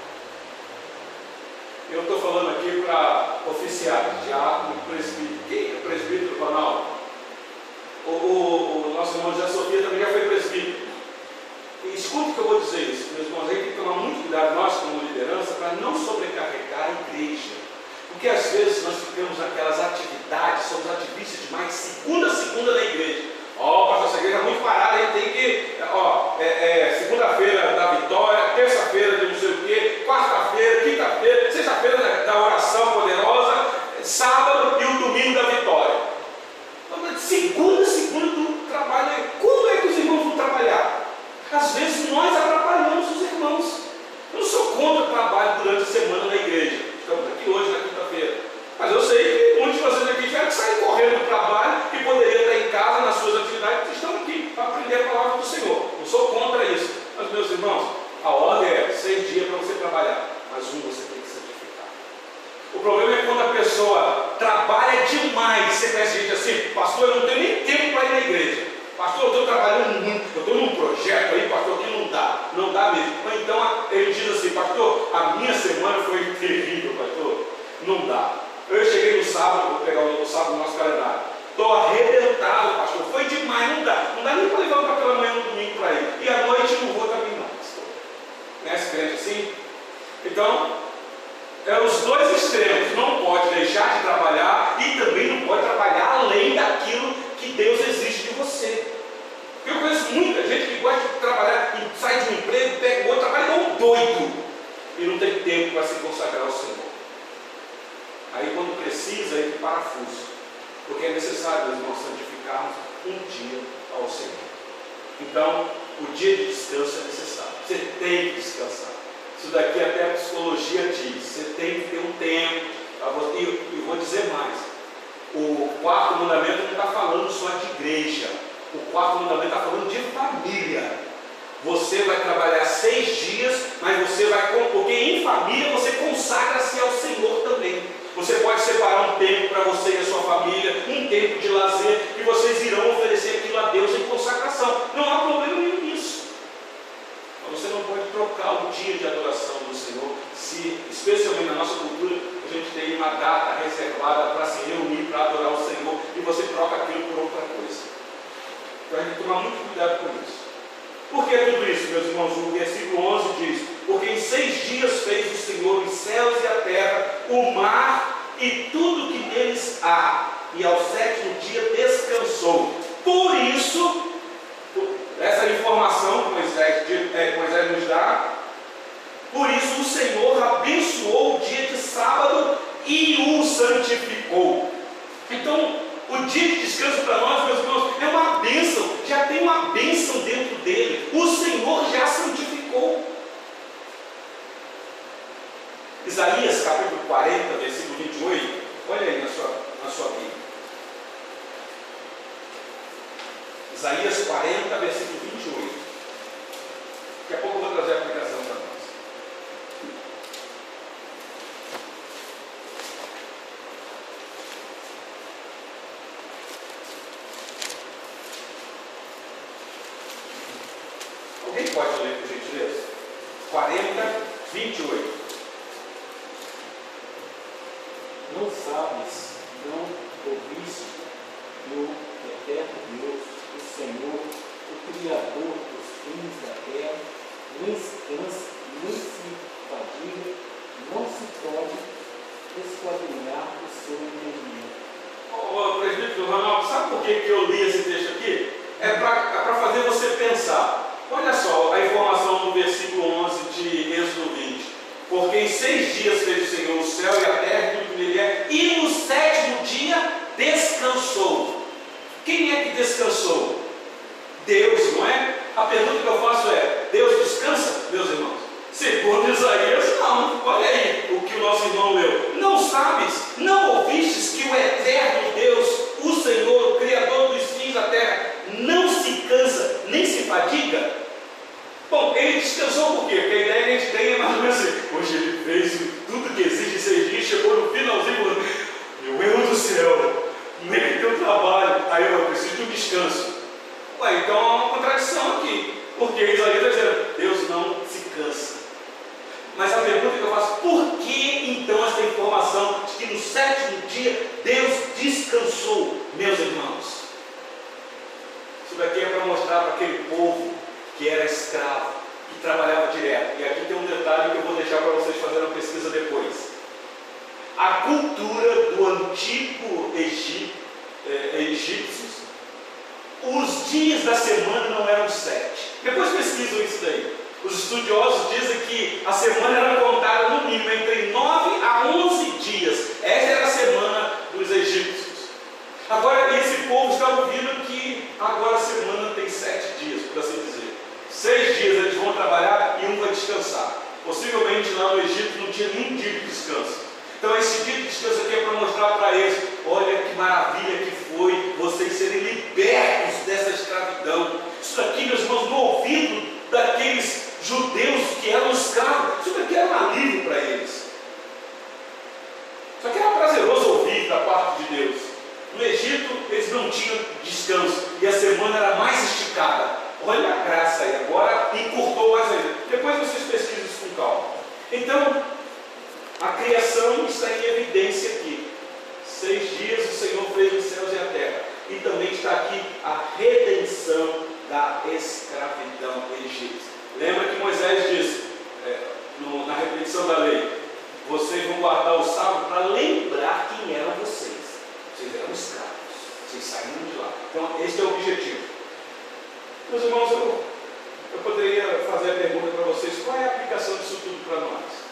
Eu estou falando aqui para oficiais, diácono, presbítero. Quem é presbítero, Ronaldo? O, o, o, nosso irmão José Sofia também já foi presbítero. E escute o que eu vou dizer isso, meus irmãos, aí tem que tomar muito cuidado, nós como liderança, para não sobrecarregar a igreja. Porque às vezes nós ficamos naquelas atividades, somos ativistas demais, segunda a segunda na igreja. Ó, oh, pastor, essa igreja está muito parada, a gente tem que, ó, é, é, segunda-feira da vitória, terça-feira de não sei o quê, quarta-feira, quinta-feira, sexta-feira da, da, oração poderosa, sábado e o domingo da vitória. Então, segunda, segunda do trabalho. Como é que os irmãos vão trabalhar? Às vezes nós atrapalhamos os irmãos. Eu não sou contra o trabalho durante a semana na igreja. Estamos aqui hoje, na quinta-feira. Mas eu sei que muitos de vocês aqui tiveram é que sair correndo do trabalho e poderiam. irmãos, a ordem é seis dias para você trabalhar, mas um você tem que santificar. O problema é quando a pessoa trabalha demais. Você conhece gente assim, pastor, eu não tenho nem tempo para ir na igreja. Pastor, eu estou trabalhando muito, eu estou num projeto aí, pastor, que não dá, não dá mesmo. Ou então ele diz assim, pastor, a minha semana foi terrível, pastor, não dá. Eu cheguei no sábado, vou pegar o sábado no nosso calendário, estou arrebentado, pastor, foi demais, não dá, não dá nem para levar o café da manhã no domingo para ir. E à noite não vou também Conhece crente assim? Então, é os dois extremos. Não pode deixar de trabalhar e também não pode trabalhar além daquilo que Deus exige de você. Eu conheço muita gente que gosta de trabalhar, e sai de um emprego, pega outro, trabalha como um doido e não tem tempo para se consagrar ao Senhor. Aí quando precisa, ele parafuso. Porque é necessário, meus irmãos, santificarmos um dia ao Senhor. Então, o dia de descanso é necessário. Você tem que descansar. Isso daqui até a psicologia diz. Você tem que ter um tempo. E eu vou dizer mais. O quarto mandamento não está falando só de igreja. O quarto mandamento está falando de família. Você vai trabalhar seis dias, mas você vai, porque em família você consagra-se ao Senhor também. Você pode separar um tempo para você e a sua família, um tempo de lazer, e vocês irão oferecer aquilo a Deus em consagração. Não há problema nenhum nisso. Mas você não pode trocar o dia de adoração do Senhor, se, especialmente na nossa cultura, a gente tem uma data reservada para se reunir, para adorar o Senhor, e você troca aquilo por outra coisa. Então a gente tem que tomar muito cuidado com isso. Por que tudo isso, meus irmãos? O versículo 11 diz: Porque em seis dias fez o Senhor os céus e a terra, o mar e tudo que neles há, e ao sétimo dia descansou. Por isso, essa informação que Moisés, é, Moisés nos dá, por isso o Senhor abençoou o dia de sábado e o santificou. Então, o dia de descanso para nós, meus irmãos, é uma bênção, já tem uma bênção dentro dele. O Senhor já santificou. Isaías capítulo 40, versículo 28, olha aí na sua, na sua Bíblia. Isaías 40, versículo 28. Daqui a pouco eu vou trazer a aplicação para nós. Alguém pode ler, por gentileza? 40, 28. Não sabes, não ouviste o eterno Deus, o Senhor, o Criador dos fins da terra, nem se cansa, nem se fadiga, não se pode esquadrinhar o seu entendimento. Ô, ô, presbítero Ronaldo, sabe por que, que eu li esse texto aqui? É para é fazer você pensar. Olha só a informação do versículo 11 de Êxodo 20. Porque em seis dias fez o Senhor o céu e a terra e tudo que nele é, e no sétimo dia descansou. Quem é que descansou? Deus, não é? A pergunta que eu faço é: Deus descansa, meus irmãos? Segundo Isaías, não. Olha aí o que o nosso irmão leu. Não sabes, não ouvistes que o eterno Deus, o Senhor, o Criador dos fins da terra, não se cansa nem se fadiga? Bom, ele descansou por quê? Porque a ideia que a gente tem é mais ou menos assim: hoje ele fez tudo que existe em seis dias, chegou no finalzinho e falou: Meu erro do céu, nem teu trabalho, aí eu preciso de um descanso. Ué, então há uma contradição aqui, porque Isaías está dizendo: Deus não se cansa. Mas a pergunta que eu faço, por que então essa informação de que no sétimo dia Deus descansou, meus irmãos? Isso daqui é para mostrar para aquele povo que era escravo, que trabalhava direto. E aqui tem um detalhe que eu vou deixar para vocês fazerem uma pesquisa depois. A cultura do antigo Egito, eh, egípcios, os dias da semana não eram sete. Depois pesquisam isso daí. Os estudiosos dizem que a semana era contada no mínimo entre 9 a 11 dias. Essa era a semana dos egípcios. Agora, esse povo está ouvindo que agora a semana tem sete dias, por assim dizer. Seis dias eles vão trabalhar e um vai descansar. Possivelmente lá no Egito não tinha nenhum dia de descanso. Então esse dia de descanso aqui é para mostrar para eles, olha que maravilha que foi vocês serem libertos dessa escravidão. Isso aqui, meus irmãos, no ouvido daqueles judeus que eram escravos, isso aqui era um alívio para eles. Isso aqui era prazeroso parte de Deus. No Egito, eles não tinham descanso e a semana era mais esticada. Olha a graça aí, agora encurtou mais ainda. Depois vocês pesquisam isso com calma. Então, a criação está em evidência aqui. Seis dias o Senhor fez os céus e a terra. E também está aqui a redenção da escravidão egípcia. Lembra que Moisés disse é, no, na repetição da lei: vocês vão guardar o sábado para lembrar quem eram vocês. Vocês eram escravos, vocês saíram de lá. Então, este é o objetivo. Meus irmãos, eu, eu poderia fazer a pergunta para vocês: qual é a aplicação disso tudo para nós?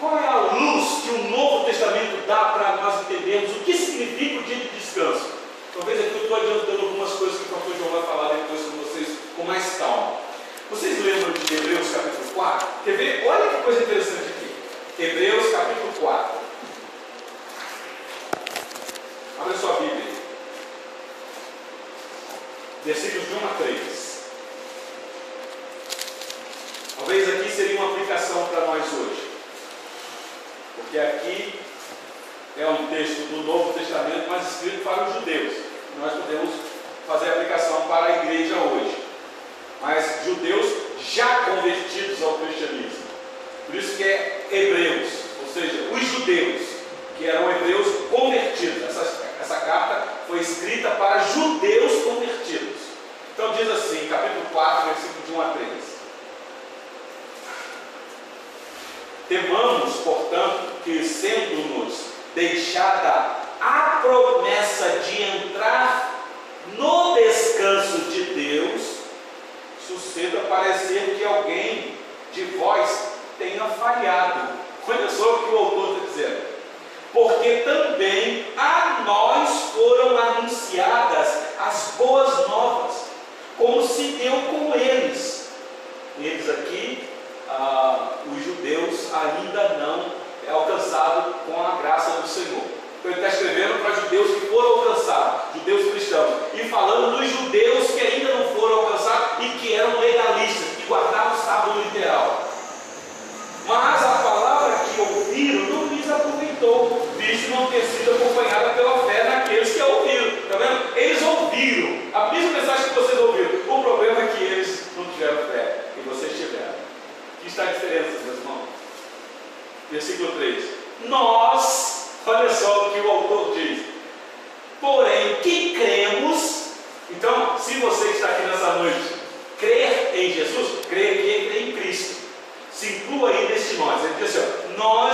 Qual é a luz que o Novo Testamento dá para nós entendermos o que significa o dia de descanso? Talvez aqui eu estou adiantando algumas coisas que o pastor João vai falar depois com vocês com mais calma. Vocês lembram de Hebreus capítulo 4? Quer? Olha que coisa interessante aqui. Hebreus capítulo 4. Abra sua Bíblia. Versículos de 1 a 3. Talvez aqui seria uma aplicação para nós hoje. Porque aqui é um texto do Novo Testamento, mas escrito para os judeus. Nós podemos fazer aplicação para a igreja hoje. Mas judeus já convertidos ao cristianismo. Por isso que é hebreus, ou seja, os judeus, que eram hebreus convertidos. Essa, essa carta foi escrita para judeus convertidos. Então diz assim, capítulo 4, versículo de 1 a 3. Temamos, portanto, que sendo-nos deixada a promessa de entrar no descanso de Deus, suceda parecer que alguém de vós tenha falhado. Olha só o que o autor está dizendo. Porque também a nós foram anunciadas as boas novas, como se deu com eles. Eles aqui ah, os judeus ainda não é alcançados com a graça do Senhor. Então ele está escrevendo para judeus que foram alcançados, judeus cristãos, e falando dos judeus que ainda não foram alcançados e que eram legalistas, que guardavam o sábado literal. Mas a palavra que ouviram não lhes aproveitou, visto não ter sido acompanhada pela fé naqueles que a ouviram. Está vendo? Eles ouviram a mesma mensagem que vocês ouviram. O problema é que eles não tiveram fé e vocês tiveram. Aqui está a diferença, meus irmãos. Versículo 3. Nós, olha só o que o autor diz. Porém, que cremos. Então, se você está aqui nessa noite, crer em Jesus, crer que é em Cristo. Se inclua aí neste nós. Ele diz assim: ó, Nós,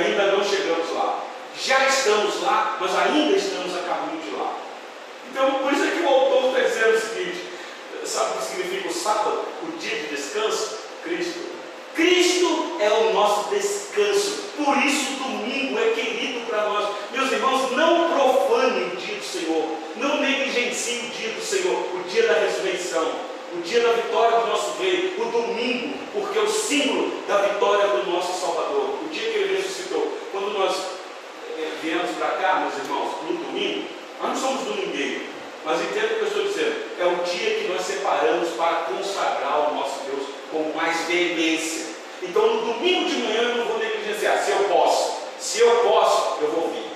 ainda não chegamos lá. Já estamos lá, mas ainda estamos a caminho de lá. Então, por isso é que o autor está dizendo o seguinte: sabe o que significa o sábado? O dia de descanso? Cristo. Cristo é o nosso descanso. Por isso, domingo é querido para nós. Meus irmãos, não profane o dia do Senhor. Não negligencie o dia do Senhor, o dia da ressurreição, o dia da vitória do nosso Rei, o domingo, porque é o símbolo da vitória do nosso Salvador. O dia que ele ressuscitou. Quando nós é, viemos para cá, meus irmãos, no domingo, nós não somos domingueiros. Mas entenda o que eu estou dizendo. É o dia que nós separamos para consagrar o nosso Deus com mais veemência. Então, no domingo de manhã, eu não vou negligenciar. Se eu posso, se eu posso, eu vou vir.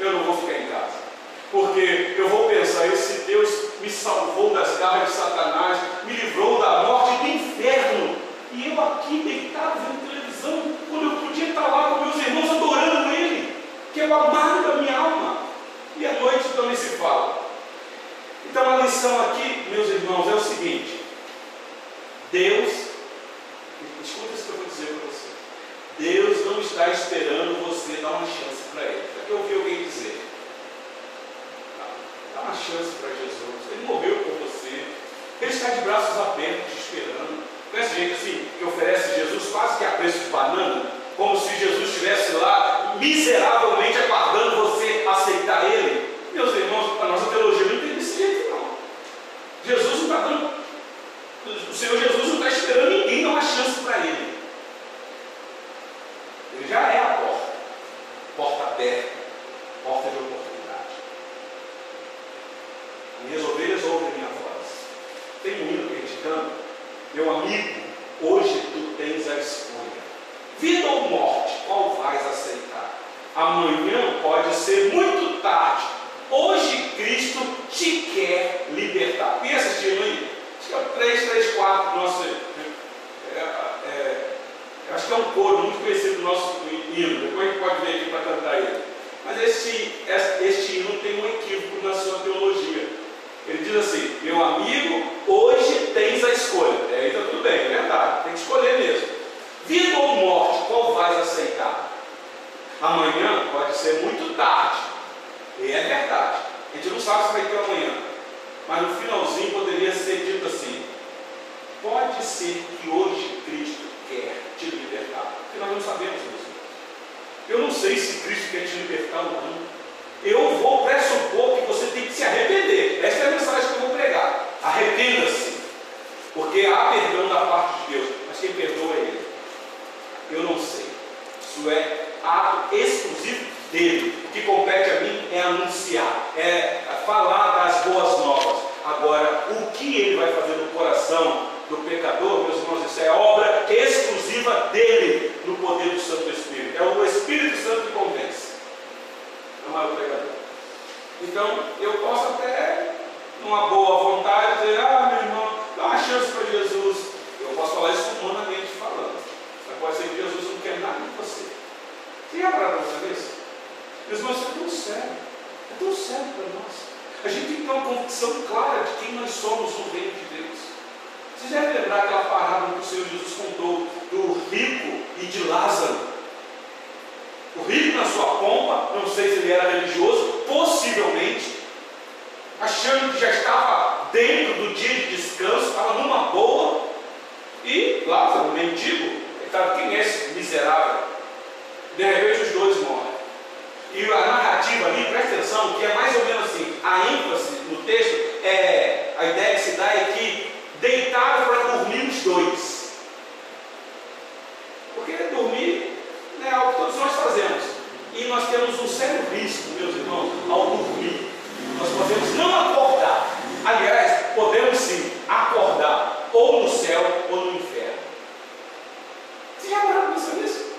Eu não vou ficar em casa. Porque eu vou pensar: esse Deus me salvou das garras de Satanás, me livrou da morte e do inferno. E eu aqui deitado vendo televisão, quando eu podia estar lá com meus irmãos adorando Ele, que é o amado da minha alma. E à noite também se fala. Então a lição aqui, meus irmãos, é o seguinte: Deus, escuta isso que eu vou dizer para você. Deus não está esperando você dar uma chance para Ele. É que eu ouvi alguém dizer: dá uma chance para Jesus. Ele morreu por você. Ele está de braços abertos te esperando. Conhece gente assim que oferece Jesus quase que a preço de banana? Como se Jesus estivesse lá miseravelmente aguardando você aceitar Ele. Meus irmãos, a nossa teologia não tem desse jeito, não. Jesus não está dando. O Senhor Jesus não está esperando ninguém dar uma chance para Ele. Ele já é a porta. Porta aberta. Porta de oportunidade. Minhas ovelhas ouvem a minha voz. Tem um hino que a gente canta. Meu amigo, hoje tu tens a escolha. Vida ou morte, qual vais aceitar? Amanhã pode ser muito tarde Hoje Cristo te quer libertar. Esse hino aí? Acho que é o 334 do nosso. É, é, acho que é um coro muito conhecido do nosso hino. Depois a gente pode ver aqui para cantar ele. Mas este, este hino tem um equívoco na sua teologia. Ele diz assim: Meu amigo, hoje tens a escolha. É, então tudo bem, é verdade, tem que escolher mesmo. Vida ou morte, qual vais aceitar? Amanhã pode ser muito tarde. E é verdade. A gente não sabe se vai ter amanhã. Mas no finalzinho poderia ser dito assim: pode ser que hoje Cristo quer te libertar. Porque nós não sabemos isso. Eu não sei se Cristo quer te libertar ou não. Eu vou pressupor que você tem que se arrepender. Essa é a mensagem que eu vou pregar. Arrependa-se. Porque há perdão da parte de Deus. Mas quem perdoa é Ele. Eu não sei. Isso é ato exclusivo dele. O que compete a mim é anunciar, é falar das boas novas. Agora, o que ele vai fazer no coração do pecador, meus irmãos, isso é obra exclusiva dele, no poder do Santo Espírito. É o Espírito Santo que convence, não é o pecador. Então, eu posso até, numa boa vontade, dizer: Ah, meu irmão, dá uma chance para Jesus. Eu posso falar isso humanamente falando. Mas pode ser que Jesus não quer nada de você. Parou para saber isso? Meus irmãos, isso é tão sério. É tão sério para nós. A gente tem que ter uma convicção clara de quem nós somos no reino de Deus. Vocês devem lembrar aquela parábola que o Senhor Jesus contou do rico e de Lázaro. O rico na sua pompa, não sei se ele era religioso, possivelmente, achando que já estava dentro do dia de descanso, estava numa boa, e Lázaro, o mendigo, estava, quem é esse miserável? De repente os dois morrem. E a narrativa ali, presta atenção, que é mais ou menos assim, a ênfase no texto, é, a ideia que se dá é que deitaram para dormir os dois. Porque dormir né, é algo que todos nós fazemos. E nós temos um sério risco, meus irmãos, ao dormir. Nós podemos não acordar. Aliás, podemos sim acordar, ou no céu ou no inferno. Você já para pensar nisso?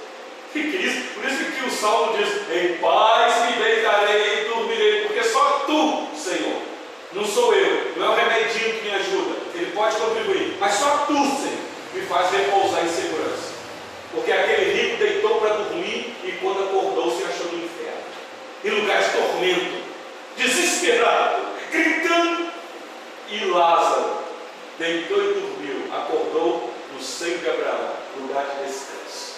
Que Cristo, por isso que o Salmo diz: Em paz me deitarei e dormirei, porque só tu, Senhor, não sou eu, não é o remedinho que me ajuda, ele pode contribuir, mas só tu, Senhor, me faz repousar em segurança. Porque aquele rico deitou para dormir e quando acordou se achou no inferno, em lugar de tormento, desesperado, gritando. E Lázaro deitou e dormiu, acordou no seio de Abraão, lugar de descanso.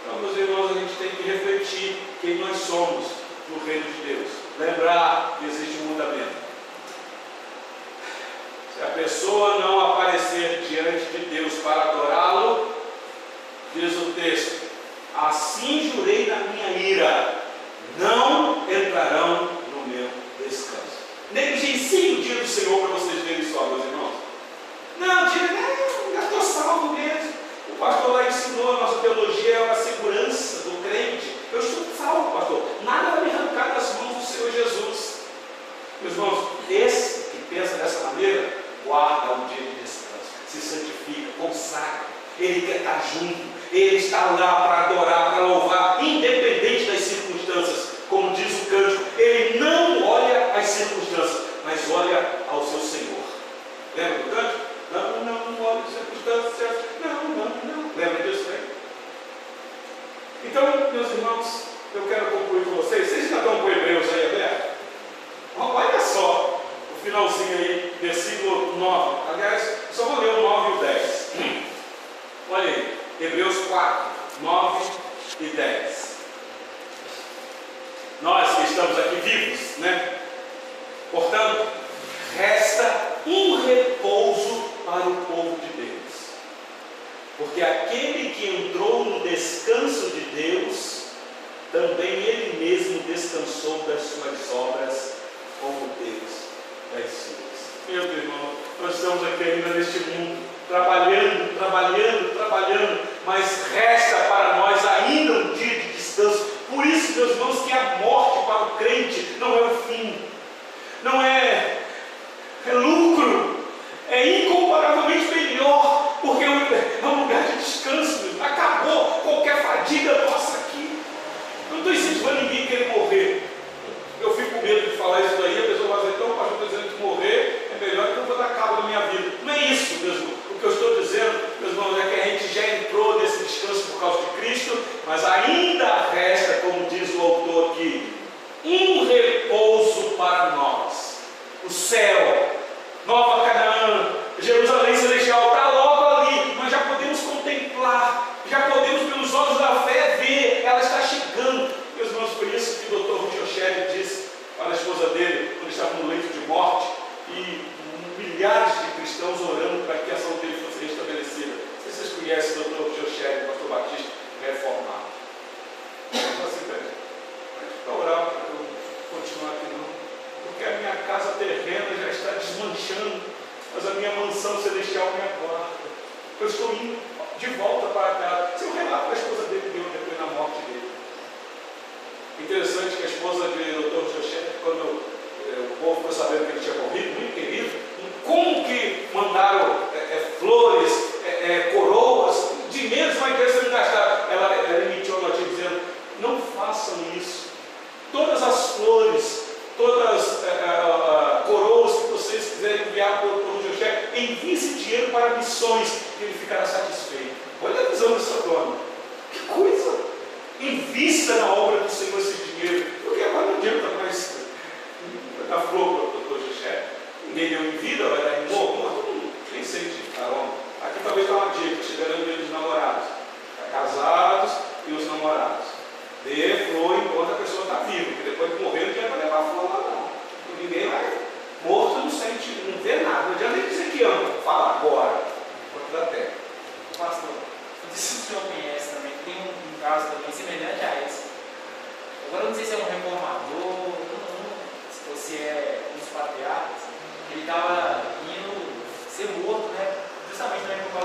Então, meus irmãos, a gente tem que refletir quem nós somos no reino de Deus. Lembrar que existe um mandamento. Se a pessoa não aparecer diante diz o texto: Assim jurei na minha ira, não entrarão Negligencie o dia do Senhor para vocês verem só, meus irmãos. Não, dia, não, já estou salvo mesmo. O pastor lá ensinou, a nossa teologia céu, Nova Canaã, Jerusalém Celestial, está logo ali. Nós já podemos contemplar, já podemos, pelos olhos da fé, ver, ela está chegando. Meus irmãos, por isso que o Dr. Ruth Osheri disse para a esposa dele, quando estava no leito de morte, e milhares de cristãos orando para que a saúde dele fosse restabelecida. Não sei se vocês conhecem o Dr. Ruth Osheri, pastor Batista, reformado. Não assim, para orar para eu continuar aqui não. Porque a minha casa terrena já está desmanchando, mas a minha mansão celestial me aguarda. Eu estou indo de volta para casa. Seu relato que a esposa dele deu depois da morte dele. Interessante que a esposa de Dr. José, quando eh, o povo ficou sabendo que ele tinha morrido, muito querido, como que mandaram eh, eh, flores, coroas, dinheiro uma empresa não gastaram. Ela, ela emitiu a notícia dizendo: não façam isso. Todas as flores, todas as coroas que vocês quiserem enviar para o Enviem esse dinheiro para missões, que ele ficará satisfeito. Olha a visão dessa dona. Que coisa! Invista na obra do Senhor esse dinheiro, porque agora não adianta mais dar flor para o doutor José. Ninguém deu em vida, vai dar em morto nem sei de caramba. Aqui talvez dá uma dica, chegando no dia dos namorados. Casados e os namorados. Dê flor enquanto a pessoa está viva, porque depois de morrer não adianta levar flor lá não. Ninguém vai. Morto não sente, não vê nada. Não adianta nem dizer que ama. Fala agora, enquanto dá tempo. Pastor, não sei se o senhor conhece também, tem um, caso também semelhante a esse. Agora eu não sei se é um reformador, se é um dos patriarcas, ele estava indo ser morto, né? Justamente por causa